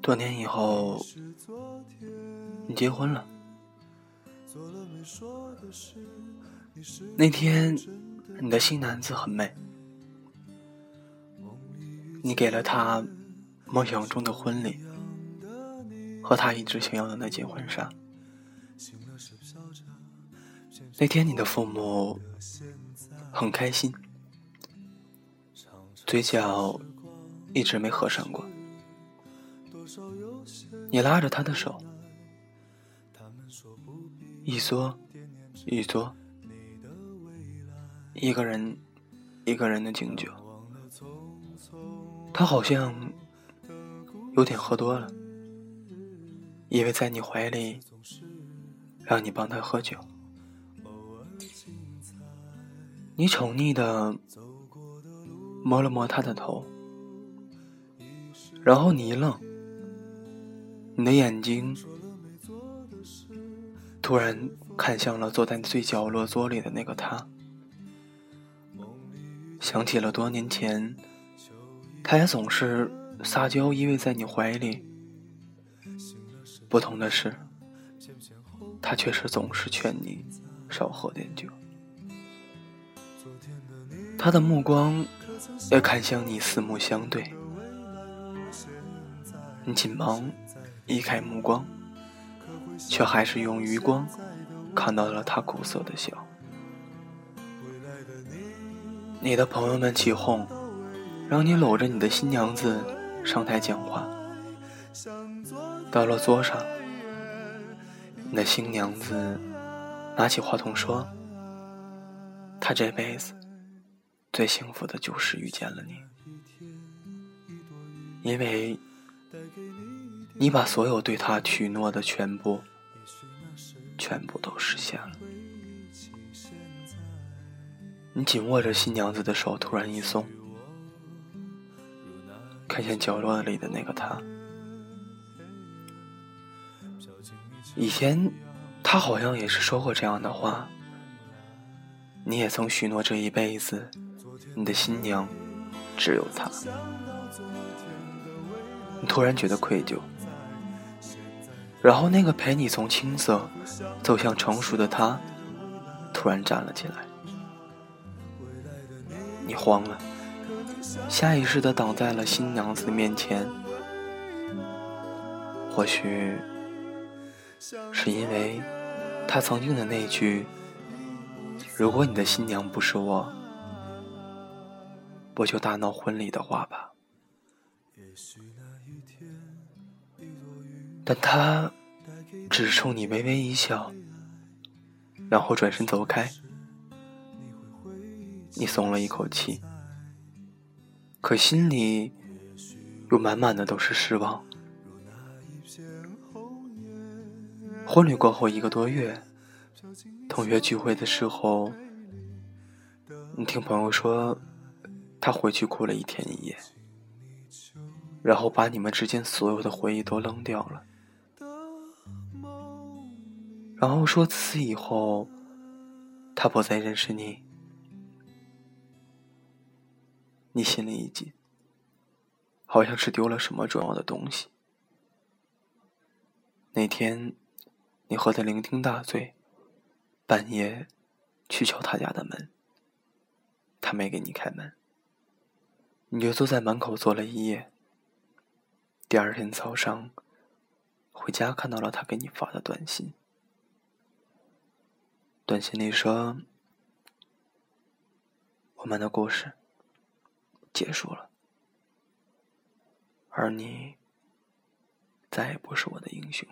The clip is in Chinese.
多年以后，你结婚了。那天，你的新娘子很美，你给了她梦想中的婚礼和她一直想要的那件婚纱。那天，你的父母很开心，嘴角一直没合上过。你拉着他的手，一缩一缩，一个人一个人的敬酒。他好像有点喝多了，以为在你怀里，让你帮他喝酒。你宠溺的摸了摸他的头，然后你一愣。你的眼睛突然看向了坐在最角落桌里的那个他，想起了多年前，他也总是撒娇依偎在你怀里。不同的是，他却是总是劝你少喝点酒。他的目光也看向你，四目相对，你紧忙。移开目光，却还是用余光看到了他苦涩的笑。你的朋友们起哄，让你搂着你的新娘子上台讲话。到了桌上，你的新娘子拿起话筒说：“她这辈子最幸福的就是遇见了你，因为。”你把所有对他许诺的全部，全部都实现了。你紧握着新娘子的手，突然一松，看见角落里的那个他。以前，他好像也是说过这样的话。你也曾许诺这一辈子，你的新娘只有他。你突然觉得愧疚。然后，那个陪你从青涩走向成熟的他，突然站了起来。你慌了，下意识的挡在了新娘子面前。或许是因为他曾经的那句：“如果你的新娘不是我，我就大闹婚礼”的话吧。但他只冲你微微一笑，然后转身走开。你松了一口气，可心里又满满的都是失望。婚礼过后一个多月，同学聚会的时候，你听朋友说，他回去哭了一天一夜，然后把你们之间所有的回忆都扔掉了。然后说：“自此以后，他不再认识你。”你心里一紧，好像是丢了什么重要的东西。那天，你喝得酩酊大醉，半夜去敲他家的门，他没给你开门，你就坐在门口坐了一夜。第二天早上，回家看到了他给你发的短信。短信里说：“我们的故事结束了，而你再也不是我的英雄。”